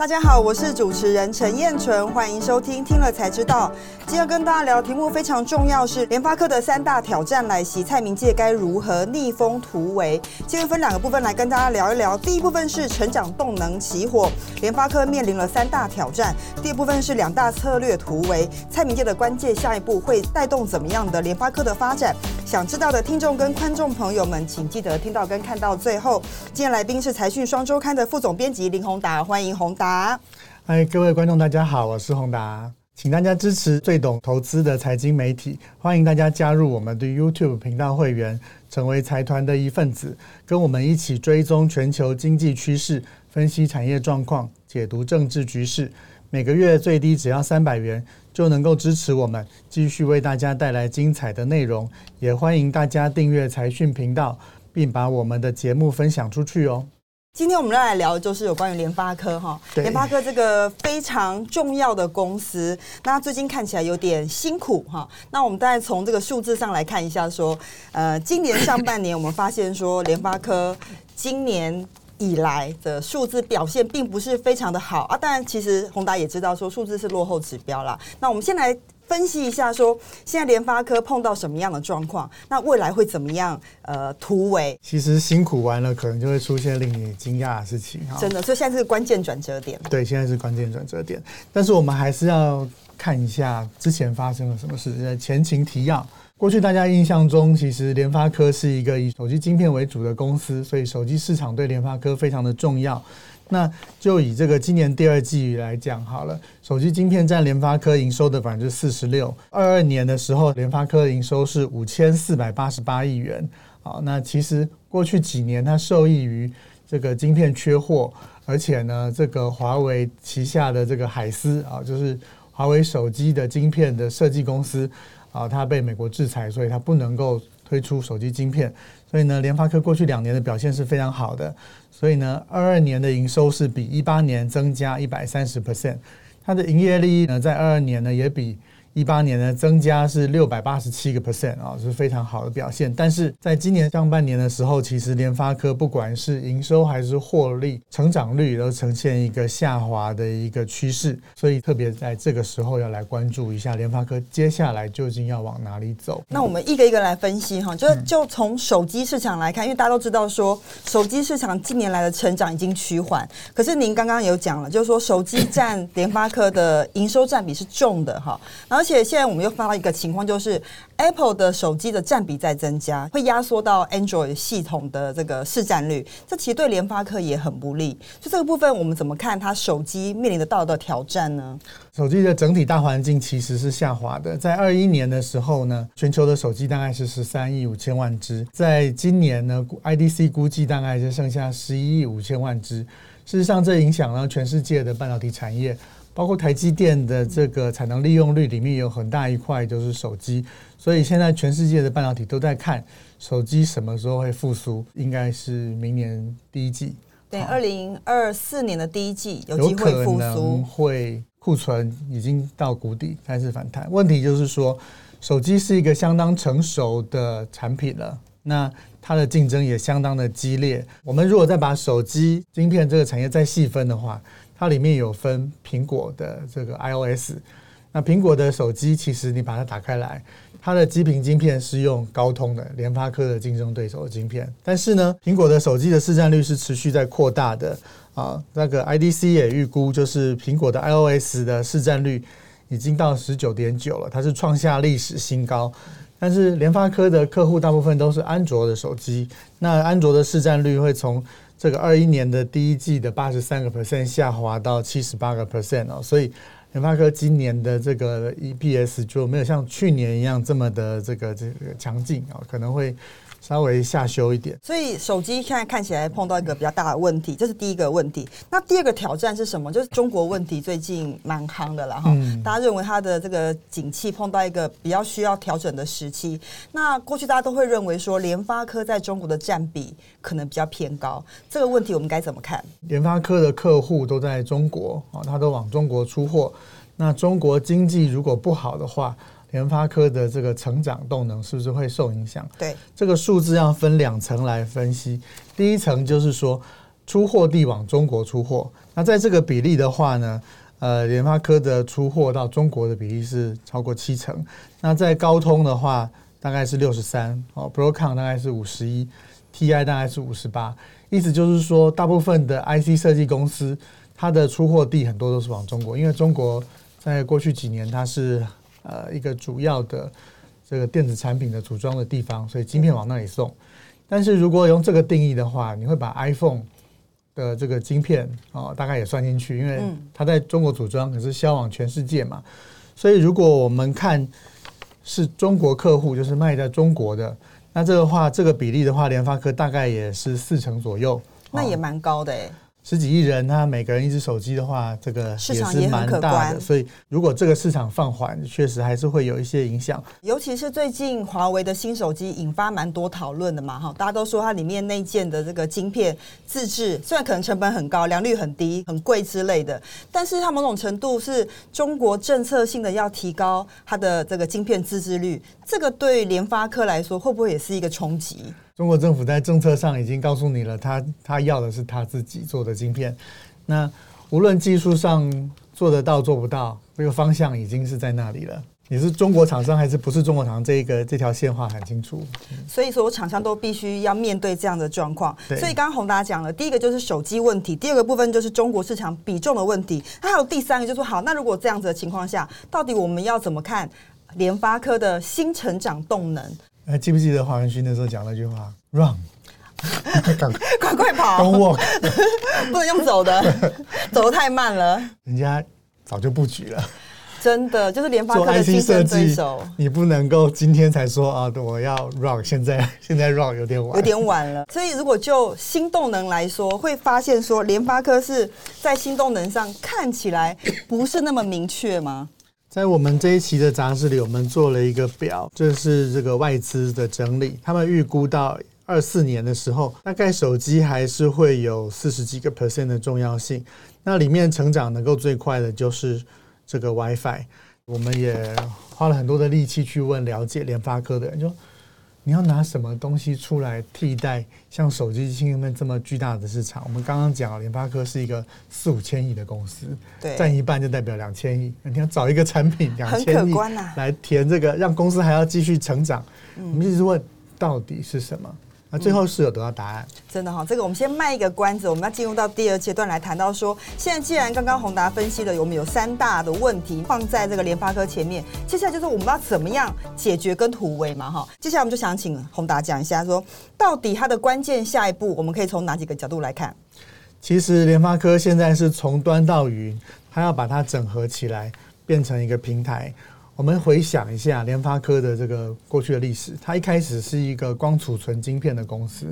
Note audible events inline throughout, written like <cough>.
大家好，我是主持人陈燕纯，欢迎收听《听了才知道》。今天跟大家聊题目非常重要，是联发科的三大挑战来袭，蔡明介该如何逆风突围？今天分两个部分来跟大家聊一聊。第一部分是成长动能起火，联发科面临了三大挑战；第二部分是两大策略突围，蔡明介的关键下一步会带动怎么样的联发科的发展？想知道的听众跟观众朋友们，请记得听到跟看到最后。今天来宾是财讯双周刊的副总编辑林宏达，欢迎宏达。嗨，各位观众，大家好，我是宏达，请大家支持最懂投资的财经媒体，欢迎大家加入我们的 YouTube 频道会员，成为财团的一份子，跟我们一起追踪全球经济趋势，分析产业状况，解读政治局势。每个月最低只要三百元，就能够支持我们继续为大家带来精彩的内容。也欢迎大家订阅财讯频道，并把我们的节目分享出去哦。今天我们要来聊的就是有关于联发科哈，联发科这个非常重要的公司，那最近看起来有点辛苦哈。那我们大概从这个数字上来看一下，说呃，今年上半年我们发现说联发科今年以来的数字表现并不是非常的好啊。当然，其实宏达也知道说数字是落后指标啦。那我们先来。分析一下，说现在联发科碰到什么样的状况？那未来会怎么样？呃，突围。其实辛苦完了，可能就会出现令你惊讶的事情哈。真的，所以现在是关键转折点。对，现在是关键转折点。但是我们还是要看一下之前发生了什么事。前情提要：过去大家印象中，其实联发科是一个以手机晶片为主的公司，所以手机市场对联发科非常的重要。那就以这个今年第二季来讲好了，手机晶片占联发科营收的百分之四十六。二二年的时候，联发科营收是五千四百八十八亿元。好，那其实过去几年它受益于这个晶片缺货，而且呢，这个华为旗下的这个海思啊，就是华为手机的晶片的设计公司啊，它被美国制裁，所以它不能够推出手机晶片。所以呢，联发科过去两年的表现是非常好的。所以呢，二二年的营收是比一八年增加一百三十 percent，它的营业利益呢，在二二年呢也比。一八年呢，增加是六百八十七个 percent 啊，是非常好的表现。但是在今年上半年的时候，其实联发科不管是营收还是获利成长率，都呈现一个下滑的一个趋势。所以特别在这个时候要来关注一下联发科接下来究竟要往哪里走。那我们一个一个来分析哈，就就从手机市场来看，因为大家都知道说手机市场近年来的成长已经趋缓，可是您刚刚有讲了，就是说手机占联发科的营收占比是重的哈，然后。而且现在我们又发到一个情况，就是 Apple 的手机的占比在增加，会压缩到 Android 系统的这个市占率。这其实对联发科也很不利。就这个部分，我们怎么看它手机面临的道德挑战呢？手机的整体大环境其实是下滑的。在二一年的时候呢，全球的手机大概是十三亿五千万只，在今年呢，IDC 估计大概就剩下十一亿五千万只。事实上，这影响了全世界的半导体产业。包括台积电的这个产能利用率里面有很大一块就是手机，所以现在全世界的半导体都在看手机什么时候会复苏，应该是明年第一季。对，二零二四年的第一季有机会复苏，会库存已经到谷底开始反弹。问题就是说，手机是一个相当成熟的产品了，那它的竞争也相当的激烈。我们如果再把手机晶片这个产业再细分的话，它里面有分苹果的这个 iOS，那苹果的手机其实你把它打开来，它的基频晶片是用高通的联发科的竞争对手的晶片，但是呢，苹果的手机的市占率是持续在扩大的。啊，那个 IDC 也预估就是苹果的 iOS 的市占率已经到十九点九了，它是创下历史新高，但是联发科的客户大部分都是安卓的手机，那安卓的市占率会从这个二一年的第一季的八十三个 percent 下滑到七十八个 percent 哦，所以联发科今年的这个 EPS 就没有像去年一样这么的这个这个强劲啊，可能会。稍微下修一点，所以手机现在看起来碰到一个比较大的问题，这是第一个问题。那第二个挑战是什么？就是中国问题最近蛮夯的了哈。大家认为它的这个景气碰到一个比较需要调整的时期。那过去大家都会认为说联发科在中国的占比可能比较偏高，这个问题我们该怎么看？联发科的客户都在中国啊，他都往中国出货。那中国经济如果不好的话，联发科的这个成长动能是不是会受影响？对，这个数字要分两层来分析。第一层就是说，出货地往中国出货。那在这个比例的话呢，呃，联发科的出货到中国的比例是超过七成。那在高通的话，大概是六十三，哦，Broadcom 大概是五十一，TI 大概是五十八。意思就是说，大部分的 IC 设计公司，它的出货地很多都是往中国，因为中国在过去几年它是呃一个主要的这个电子产品的组装的地方，所以晶片往那里送。但是如果用这个定义的话，你会把 iPhone 的这个晶片哦，大概也算进去，因为它在中国组装，可是销往全世界嘛。所以如果我们看是中国客户，就是卖在中国的，那这个话，这个比例的话，联发科大概也是四成左右，那也蛮高的哎。十几亿人，他每个人一只手机的话，这个市场也蛮大的。所以，如果这个市场放缓，确实还是会有一些影响。尤其是最近华为的新手机引发蛮多讨论的嘛，哈，大家都说它里面内建的这个晶片自制，虽然可能成本很高、良率很低、很贵之类的，但是它某种程度是中国政策性的要提高它的这个晶片自制率，这个对联发科来说会不会也是一个冲击？中国政府在政策上已经告诉你了，他他要的是他自己做的晶片。那无论技术上做得到做不到，这个方向已经是在那里了。你是中国厂商还是不是中国厂商？这一个这条线画很清楚。所以所有，厂商都必须要面对这样的状况。所以刚刚宏达讲了，第一个就是手机问题，第二个部分就是中国市场比重的问题。还有第三个就是说，好，那如果这样子的情况下，到底我们要怎么看联发科的新成长动能？还记不记得黄仁勋那时候讲那句话？Run，<laughs> 快快跑！Don't walk，<laughs> 不能用走的，<laughs> 走的太慢了。人家早就布局了，真的就是联发科的竞争对手。你不能够今天才说啊，我要 Run，现在现在 Run 有点晚，有点晚了。所以如果就新动能来说，会发现说联发科是在新动能上看起来不是那么明确吗？在我们这一期的杂志里，我们做了一个表，这是这个外资的整理。他们预估到二四年的时候，大概手机还是会有四十几个 percent 的重要性。那里面成长能够最快的就是这个 WiFi。我们也花了很多的力气去问了解联发科的人，就。你要拿什么东西出来替代像手机芯片这么巨大的市场？我们刚刚讲联发科是一个四五千亿的公司，对，占一半就代表两千亿。你要找一个产品两千亿来填这个，让公司还要继续成长。我们一直问到底是什么？那最后是有得到答案，真的哈。这个我们先卖一个关子，我们要进入到第二阶段来谈到说，现在既然刚刚宏达分析了，我们有三大的问题放在这个联发科前面，接下来就是我们要怎么样解决跟突围嘛哈。接下来我们就想请宏达讲一下，说到底它的关键下一步，我们可以从哪几个角度来看？其实联发科现在是从端到云，它要把它整合起来，变成一个平台。我们回想一下联发科的这个过去的历史，它一开始是一个光储存晶片的公司，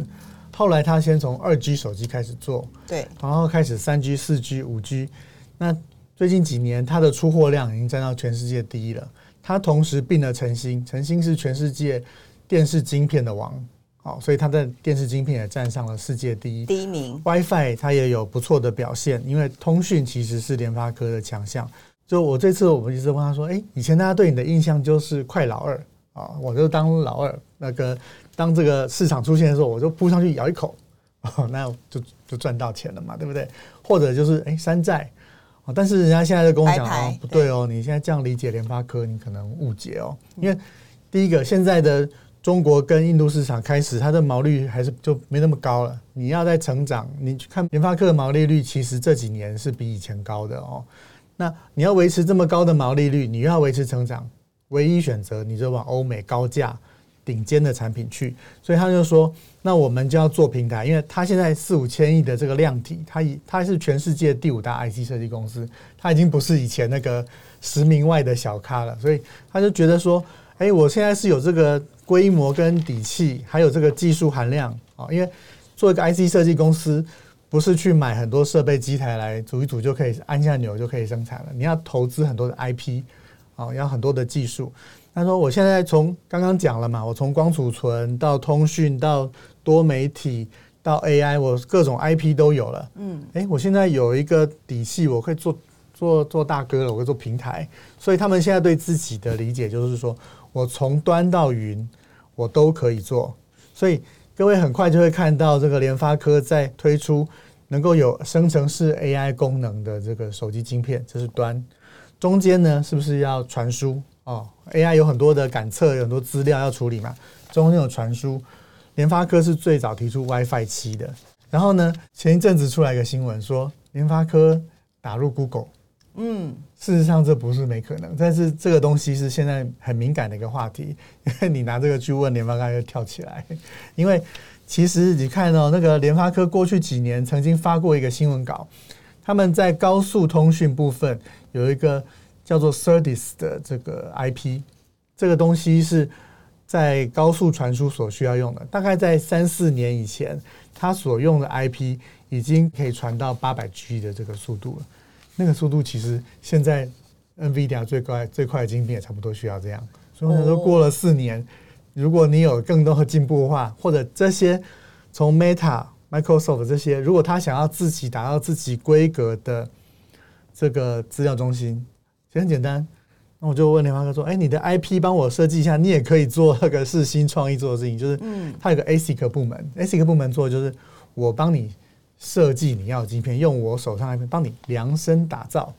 后来它先从二 G 手机开始做，对，然后开始三 G、四 G、五 G，那最近几年它的出货量已经占到全世界第一了。它同时并了晨星，晨星是全世界电视晶片的王，好，所以它的电视晶片也占上了世界第一第一名。WiFi 它也有不错的表现，因为通讯其实是联发科的强项。就我这次，我们一直问他说：“哎，以前大家对你的印象就是快老二啊，我就当老二。那个当这个市场出现的时候，我就扑上去咬一口，<laughs> 那就就赚到钱了嘛，对不对？或者就是哎山寨啊，但是人家现在就跟我讲哦，不对哦，你现在这样理解联发科，你可能误解哦。因为第一个，现在的中国跟印度市场开始，它的毛利率还是就没那么高了。你要在成长，你去看联发科的毛利率，其实这几年是比以前高的哦。”那你要维持这么高的毛利率，你又要维持成长，唯一选择你就往欧美高价、顶尖的产品去。所以他就说，那我们就要做平台，因为他现在四五千亿的这个量体，他已他是全世界第五大 IC 设计公司，他已经不是以前那个十名外的小咖了。所以他就觉得说，哎，我现在是有这个规模跟底气，还有这个技术含量啊，因为做一个 IC 设计公司。不是去买很多设备机台来组一组就可以按下钮就可以生产了。你要投资很多的 IP，啊，要很多的技术。他说：“我现在从刚刚讲了嘛，我从光储存到通讯到多媒体到 AI，我各种 IP 都有了。嗯，哎，我现在有一个底气，我可以做做做大哥了，我可以做平台。所以他们现在对自己的理解就是说，我从端到云我都可以做。所以。各位很快就会看到这个联发科在推出能够有生成式 AI 功能的这个手机晶片，这是端。中间呢，是不是要传输？哦，AI 有很多的感测，有很多资料要处理嘛。中间有传输，联发科是最早提出 WiFi 七的。然后呢，前一阵子出来一个新闻说，联发科打入 Google。嗯，事实上这不是没可能，但是这个东西是现在很敏感的一个话题，因为你拿这个去问联发科就跳起来。因为其实你看到那个联发科过去几年曾经发过一个新闻稿，他们在高速通讯部分有一个叫做 SerDes 的这个 IP，这个东西是在高速传输所需要用的。大概在三四年以前，它所用的 IP 已经可以传到八百 G 的这个速度了。那个速度其实现在 NVIDIA 最快最快的晶片也差不多需要这样，所以我想说过了四年，如果你有更多的进步的话，或者这些从 Meta、Microsoft 这些，如果他想要自己达到自己规格的这个资料中心，其实很简单，那我就问联发科说：“哎，你的 IP 帮我设计一下，你也可以做那个是新创意做的事情，就是嗯，它有个 ASIC 部门，ASIC 部门做的就是我帮你。”设计你要的晶片，用我手上来帮你量身打造。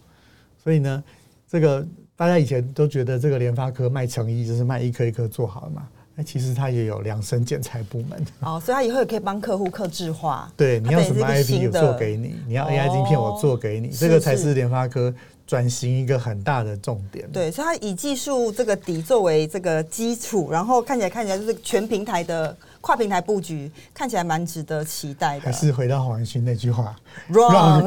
所以呢，这个大家以前都觉得这个联发科卖成衣，就是卖一颗一颗做好了嘛。那其实它也有量身剪裁部门。哦，所以它以后也可以帮客户客制化。<laughs> 对，你要什么 IP 我做给你，你要 AI 晶片我做给你，这个才是联发科转型一个很大的重点。对，所以它以技术这个底作为这个基础，然后看起来看起来就是全平台的。跨平台布局看起来蛮值得期待的。还是回到黄文勋那句话，Run，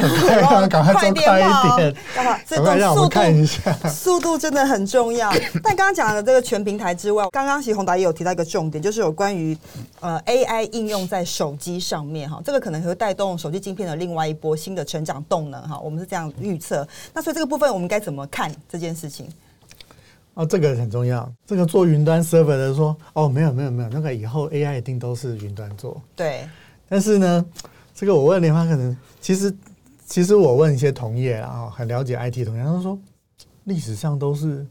赶快 <laughs> 做快一点，干嘛？所以让我们看一下，速度真的很重要。<laughs> 但刚刚讲的这个全平台之外，刚刚其实宏达也有提到一个重点，就是有关于呃 AI 应用在手机上面哈，这个可能会带动手机晶片的另外一波新的成长动能哈。我们是这样预测。那所以这个部分我们该怎么看这件事情？哦，这个很重要。这个做云端 server 的说，哦，没有没有没有，那个以后 AI 一定都是云端做。对。但是呢，这个我问联发可能，其实其实我问一些同业啊，很了解 IT 同业，他说历史上都是。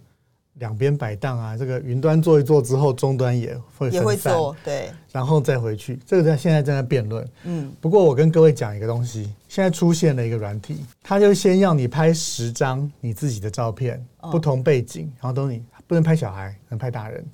两边摆档啊，这个云端做一做之后，终端也会也会做，对，然后再回去。这个在现在正在辩论。嗯，不过我跟各位讲一个东西，现在出现了一个软体，它就先要你拍十张你自己的照片，不同背景，然后都你不能拍小孩，能拍大人。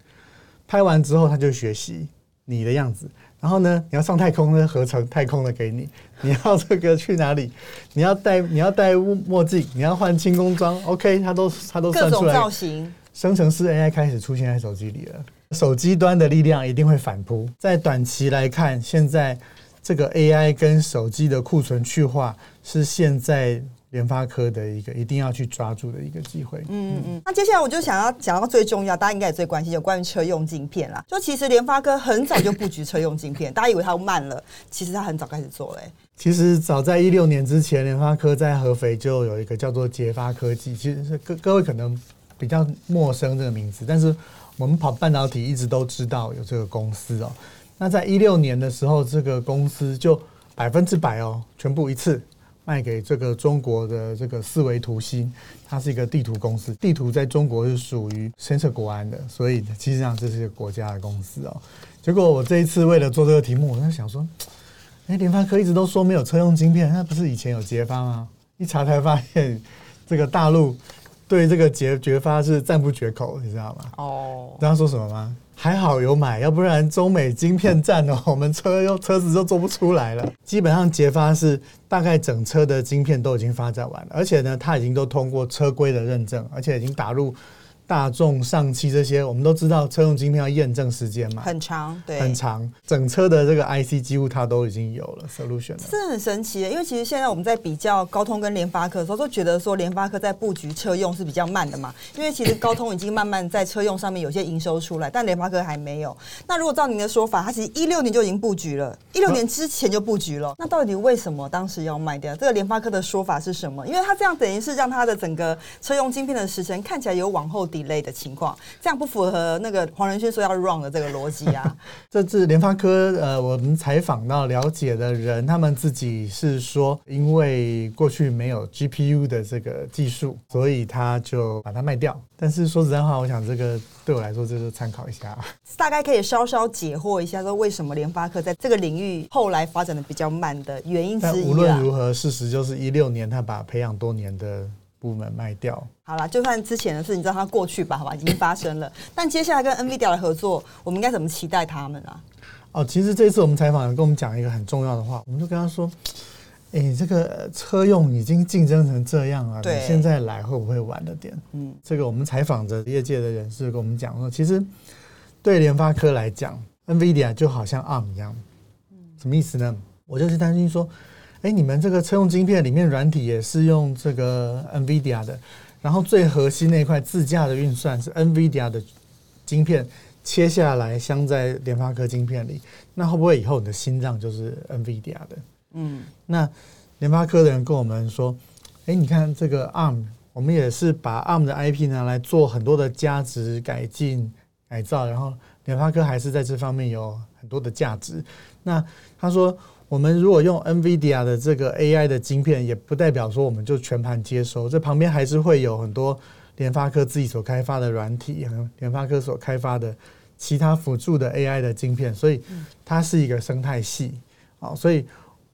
拍完之后，它就学习你的样子。然后呢，你要上太空呢，合成太空的给你。<laughs> 你要这个去哪里？你要戴你要戴墨镜，你要换轻工装，OK，它都它都算出来。造型。生成式 AI 开始出现在手机里了，手机端的力量一定会反扑。在短期来看，现在这个 AI 跟手机的库存去化是现在联发科的一个一定要去抓住的一个机会。嗯嗯嗯。那接下来我就想要讲到最重要，大家应该也最关心，有关于车用镜片啦。就其实联发科很早就布局车用镜片，大家以为它慢了，其实它很早开始做嘞。其实早在一六年之前，联发科在合肥就有一个叫做捷发科技，其实是各各位可能。比较陌生这个名字，但是我们跑半导体一直都知道有这个公司哦。那在一六年的时候，这个公司就百分之百哦，全部一次卖给这个中国的这个四维图新，它是一个地图公司。地图在中国是属于深设国安的，所以其实上这是一个国家的公司哦。结果我这一次为了做这个题目，我在想说，哎，联发科一直都说没有车用晶片，那不是以前有捷发吗？一查才发现，这个大陆。对这个结绝发是赞不绝口，你知道吗？哦，知道说什么吗？还好有买，要不然中美晶片战哦，<laughs> 我们车又车子都做不出来了。基本上捷发是大概整车的晶片都已经发展完了，而且呢，它已经都通过车规的认证，而且已经打入。大众、上汽这些，我们都知道车用晶片要验证时间嘛，很长，对，很长。整车的这个 IC 几乎它都已经有了 solution 了，是很神奇的。因为其实现在我们在比较高通跟联发科的时候，都觉得说联发科在布局车用是比较慢的嘛。因为其实高通已经慢慢在车用上面有些营收出来，但联发科还没有。那如果照您的说法，它其实一六年就已经布局了，一六年之前就布局了。那到底为什么当时要卖掉？这个联发科的说法是什么？因为它这样等于是让它的整个车用晶片的时程看起来有往后。Delay 的情况，这样不符合那个黄仁勋说要 run 的这个逻辑啊。<laughs> 这次联发科呃，我们采访到了解的人，他们自己是说，因为过去没有 GPU 的这个技术，所以他就把它卖掉。但是说实在话，我想这个对我来说，就是参考一下。<laughs> 大概可以稍稍解惑一下，说为什么联发科在这个领域后来发展的比较慢的原因之一无论如何，事实就是一六年他把培养多年的部门卖掉。好了，就算之前的事，你知道它过去吧？好吧，已经发生了。<laughs> 但接下来跟 NVIDIA 的合作，我们应该怎么期待他们啊？哦，其实这次我们采访跟我们讲一个很重要的话，我们就跟他说。哎，这个车用已经竞争成这样了，你现在来会不会晚了点？嗯，这个我们采访着业界的人士跟我们讲说，其实对联发科来讲，NVIDIA 就好像 ARM 一样，什么意思呢？我就是担心说，哎，你们这个车用晶片里面软体也是用这个 NVIDIA 的，然后最核心那块自驾的运算是 NVIDIA 的晶片切下来镶在联发科晶片里，那会不会以后你的心脏就是 NVIDIA 的？嗯，那联发科的人跟我们说，哎，你看这个 ARM，我们也是把 ARM 的 IP 拿来做很多的价值改进改造，然后联发科还是在这方面有很多的价值。那他说，我们如果用 NVIDIA 的这个 AI 的晶片，也不代表说我们就全盘接收，这旁边还是会有很多联发科自己所开发的软体，和联发科所开发的其他辅助的 AI 的晶片，所以它是一个生态系啊，所以。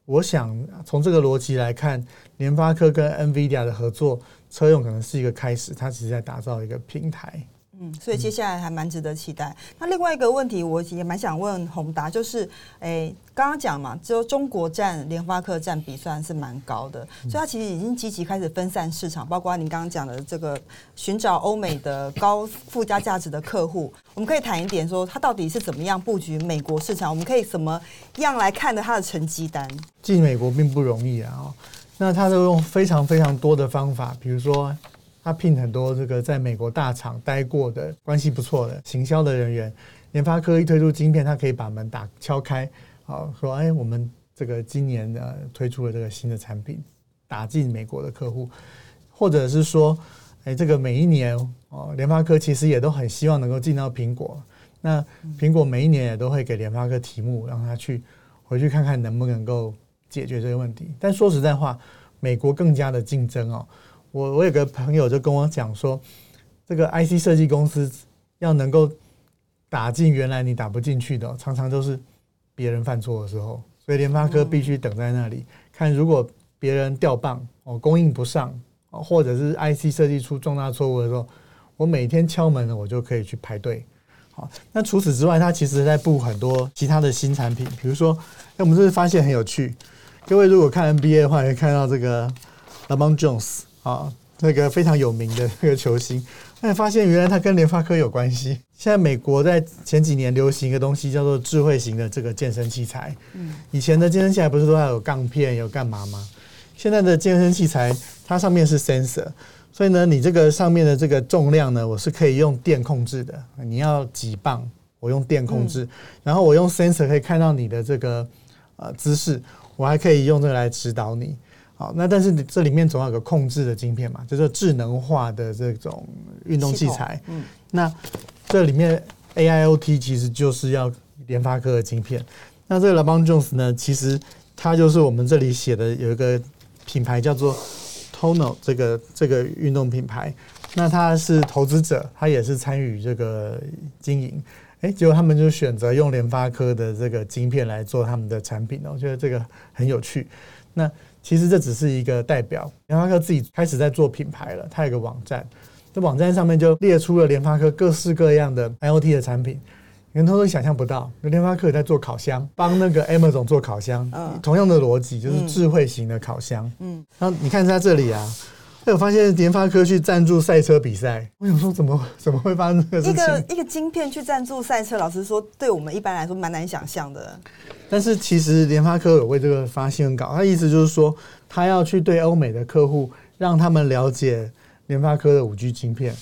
我想从这个逻辑来看，联发科跟 NVIDIA 的合作，车用可能是一个开始，它其实在打造一个平台。嗯，所以接下来还蛮值得期待。那另外一个问题，我也蛮想问宏达，就是，诶，刚刚讲嘛，就中国占联发科占比算是蛮高的，所以它其实已经积极开始分散市场，包括您刚刚讲的这个寻找欧美的高附加价值的客户。我们可以谈一点，说它到底是怎么样布局美国市场？我们可以怎么样来看的它的成绩单？进美国并不容易啊，那它都用非常非常多的方法，比如说。他聘很多这个在美国大厂待过的关系不错的行销的人员，联发科一推出晶片，他可以把门打敲开，好说，哎，我们这个今年呃推出了这个新的产品，打进美国的客户，或者是说，哎，这个每一年哦，联发科其实也都很希望能够进到苹果，那苹果每一年也都会给联发科题目，让他去回去看看能不能够解决这个问题。但说实在话，美国更加的竞争哦。我我有个朋友就跟我讲说，这个 IC 设计公司要能够打进原来你打不进去的，常常都是别人犯错的时候，所以联发科必须等在那里看，如果别人掉棒哦，供应不上哦，或者是 IC 设计出重大错误的时候，我每天敲门呢，我就可以去排队。好，那除此之外，它其实在布很多其他的新产品，比如说，哎，我们这次发现很有趣，各位如果看 NBA 的话，会看到这个 LeBron Jones。啊，那个非常有名的那个球星，但，发现原来他跟联发科有关系。现在美国在前几年流行一个东西，叫做智慧型的这个健身器材。嗯，以前的健身器材不是都要有杠片，有干嘛吗？现在的健身器材，它上面是 sensor，所以呢，你这个上面的这个重量呢，我是可以用电控制的。你要几磅，我用电控制，然后我用 sensor 可以看到你的这个呃姿势，我还可以用这个来指导你。好，那但是这里面总要有个控制的晶片嘛，就是智能化的这种运动器材。嗯，那这里面 AIoT 其实就是要联发科的晶片。那这个 LeBron Jones 呢，其实它就是我们这里写的有一个品牌叫做 Tono 这个这个运动品牌。那他是投资者，他也是参与这个经营。哎，结果他们就选择用联发科的这个晶片来做他们的产品我觉得这个很有趣。那其实这只是一个代表，联发科自己开始在做品牌了。它有个网站，这网站上面就列出了联发科各式各样的 IOT 的产品，人都都想象不到。联发科也在做烤箱，帮那个 Amazon 做烤箱，同样的逻辑就是智慧型的烤箱。嗯，然后你看在这里啊。<laughs> 我发现联发科去赞助赛车比赛，我想说怎么怎么会发生这个事情？一个一个晶片去赞助赛车，老实说，对我们一般来说蛮难想象的。但是其实联发科有为这个发新闻稿，他意思就是说，他要去对欧美的客户，让他们了解联发科的五 G 晶片。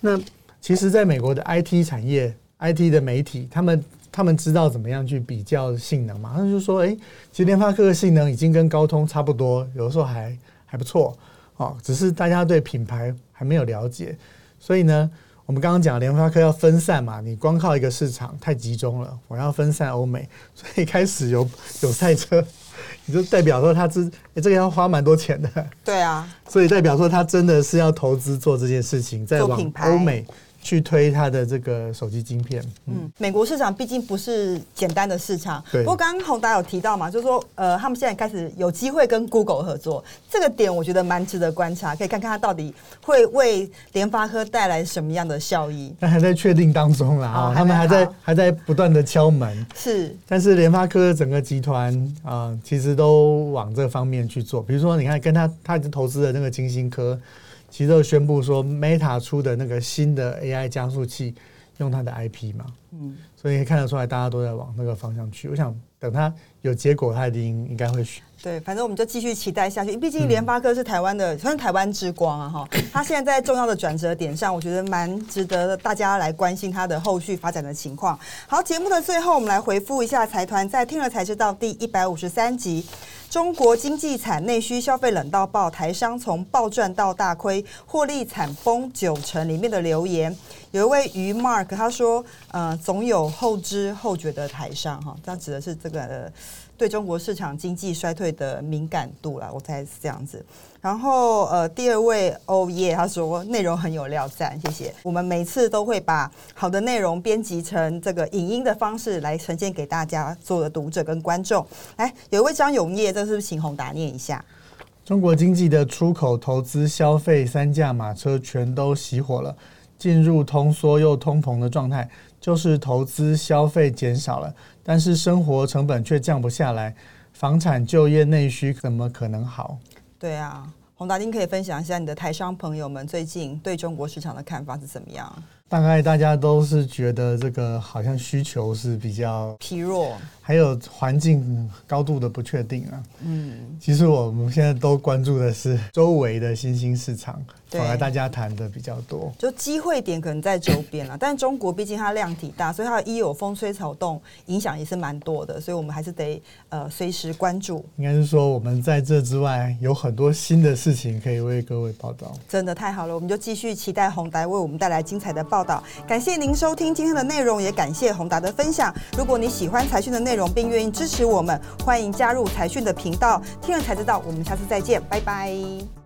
那其实，在美国的 IT 产业、IT 的媒体，他们他们知道怎么样去比较性能嘛？他就说，哎，其实联发科的性能已经跟高通差不多，有的时候还还不错。哦，只是大家对品牌还没有了解，所以呢，我们刚刚讲联发科要分散嘛，你光靠一个市场太集中了，我要分散欧美，<laughs> 所以开始有有赛车，<laughs> 你就代表说他这、欸这个要花蛮多钱的，对啊，所以代表说他真的是要投资做这件事情，在往欧美去推它的这个手机晶片。嗯，美国市场毕竟不是简单的市场。对不过刚刚宏达有提到嘛，就是说，呃，他们现在开始有机会跟 Google 合作，这个点我觉得蛮值得观察，可以看看它到底会为联发科带来什么样的效益。但还在确定当中啦，啊、哦他们还在还在不断的敲门。是，但是联发科整个集团啊、呃其实都往这方面去做。比如说，你看跟他他已经投资的那个金星科，其实都宣布说 Meta 出的那个新的 AI 加速器用它的 IP 嘛，嗯，所以看得出来大家都在往那个方向去。我想等它有结果，它一定应该会选。对，反正我们就继续期待下去。毕竟联发科是台湾的，算是台湾之光啊，哈。<laughs> 它现在在重要的转折点上，我觉得蛮值得大家来关心它的后续发展的情况。好，节目的最后，我们来回复一下财团在听了才知道第一百五十三集。中国经济惨，内需消费冷到爆，台商从暴赚到大亏，获利惨崩九成。里面的留言有一位于 Mark 他说，呃，总有后知后觉的台商哈，他指的是这个、呃、对中国市场经济衰退的敏感度了，我猜是这样子。然后呃，第二位哦耶，他说内容很有料，赞，谢谢。我们每次都会把好的内容编辑成这个影音的方式来呈现给大家所有的读者跟观众。来，有一位张永业，这是不是请宏达念一下？中国经济的出口、投资、消费三驾马车全都熄火了，进入通缩又通膨的状态，就是投资消费减少了，但是生活成本却降不下来，房产、就业、内需怎么可能好？对啊，宏达丁可以分享一下你的台商朋友们最近对中国市场的看法是怎么样？大概大家都是觉得这个好像需求是比较，疲弱，还有环境高度的不确定啊。嗯，其实我们现在都关注的是周围的新兴市场，对反而大家谈的比较多。就机会点可能在周边了，但中国毕竟它量体大，所以它一有风吹草动，影响也是蛮多的，所以我们还是得呃随时关注。应该是说，我们在这之外有很多新的事情可以为各位报道。真的太好了，我们就继续期待宏达为我们带来精彩的报道。感谢您收听今天的内容，也感谢宏达的分享。如果你喜欢财讯的内容，并愿意支持我们，欢迎加入财讯的频道。听了才知道，我们下次再见，拜拜。